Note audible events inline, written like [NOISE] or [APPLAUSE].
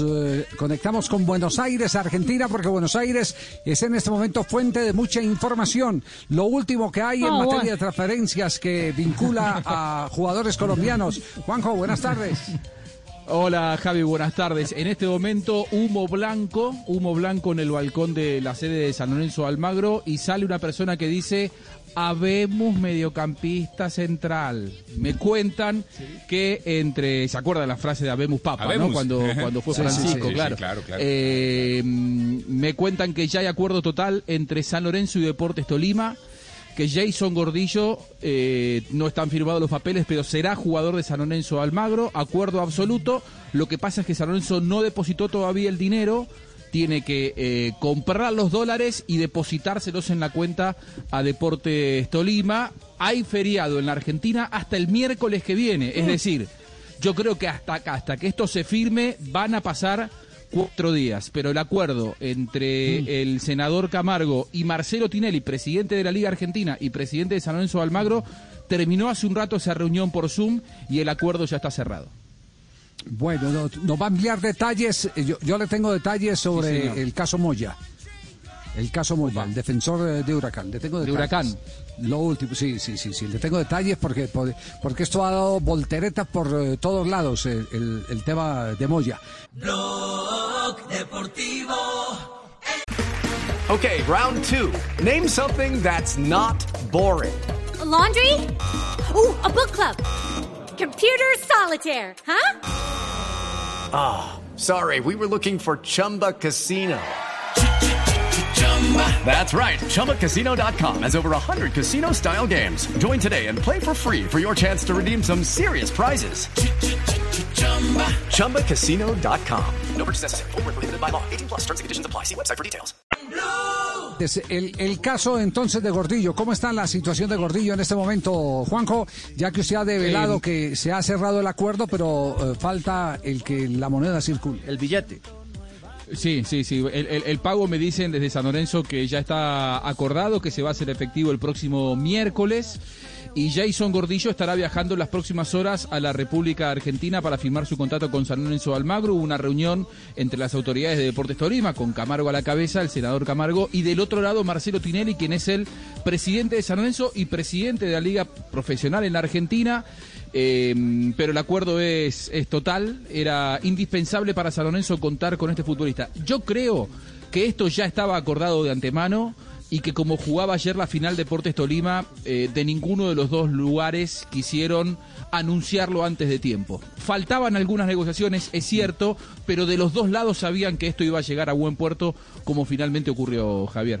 Eh, conectamos con Buenos Aires, Argentina, porque Buenos Aires es en este momento fuente de mucha información. Lo último que hay en Oh, materia bueno. de transferencias que vincula a jugadores colombianos. Juanjo, buenas tardes. Hola Javi, buenas tardes. En este momento humo blanco, humo blanco en el balcón de la sede de San Lorenzo Almagro y sale una persona que dice, habemos mediocampista central. Me cuentan que entre, ¿se acuerda la frase de habemos papa, Habemos. ¿no? Cuando, [LAUGHS] cuando fue Francisco, sí, sí, claro. claro, claro. Eh, me cuentan que ya hay acuerdo total entre San Lorenzo y Deportes Tolima que Jason Gordillo eh, no están firmados los papeles, pero será jugador de San Lorenzo Almagro, acuerdo absoluto. Lo que pasa es que San Lorenzo no depositó todavía el dinero, tiene que eh, comprar los dólares y depositárselos en la cuenta a Deportes Tolima. Hay feriado en la Argentina hasta el miércoles que viene, es decir, yo creo que hasta, hasta que esto se firme van a pasar cuatro días, pero el acuerdo entre el senador Camargo y Marcelo Tinelli, presidente de la Liga Argentina y presidente de San Lorenzo Almagro, terminó hace un rato esa reunión por Zoom y el acuerdo ya está cerrado. Bueno, no- nos va a enviar detalles. Yo, yo le tengo detalles sobre el caso Moya. El caso Moya, el defensor eh, de Huracán. Le tengo De detalles. Huracán. Lo último, sí, sí, sí, sí. Le tengo detalles porque, por- porque esto ha dado volteretas por eh, todos lados, eh, el, el tema de Moya. Okay, round two. Name something that's not boring. A laundry? Ooh, a book club. Computer solitaire, huh? Sorry, we were looking for Chumba Casino. That's right. ChumbaCasino.com has over 100 casino style games. Join today and play for free for your chance to redeem some serious prizes. ChumbaCasino.com. No purchase necessary. Void where prohibited by law. 18 plus terms and conditions apply. See website for details. El, el caso entonces de Gordillo, ¿cómo está la situación de Gordillo en este momento, Juanjo? Ya que usted ha develado Eh, que se ha cerrado el acuerdo, pero eh, falta el que la moneda circule. El billete. Sí, sí, sí. El, pago me dicen desde San Lorenzo que ya está acordado, que se va a hacer efectivo el próximo miércoles. Y Jason Gordillo estará viajando en las próximas horas a la República Argentina para firmar su contrato con San Lorenzo Almagro. Hubo una reunión entre las autoridades de Deportes Tolima, con Camargo a la cabeza, el senador Camargo, y del otro lado Marcelo Tinelli, quien es el presidente de San Lorenzo y presidente de la Liga Profesional en la Argentina. Eh, pero el acuerdo es, es total, era indispensable para San Lorenzo contar con este futbolista. Yo creo que esto ya estaba acordado de antemano y que como jugaba ayer la final Deportes Tolima, eh, de ninguno de los dos lugares quisieron anunciarlo antes de tiempo. Faltaban algunas negociaciones, es cierto, pero de los dos lados sabían que esto iba a llegar a buen puerto, como finalmente ocurrió Javier.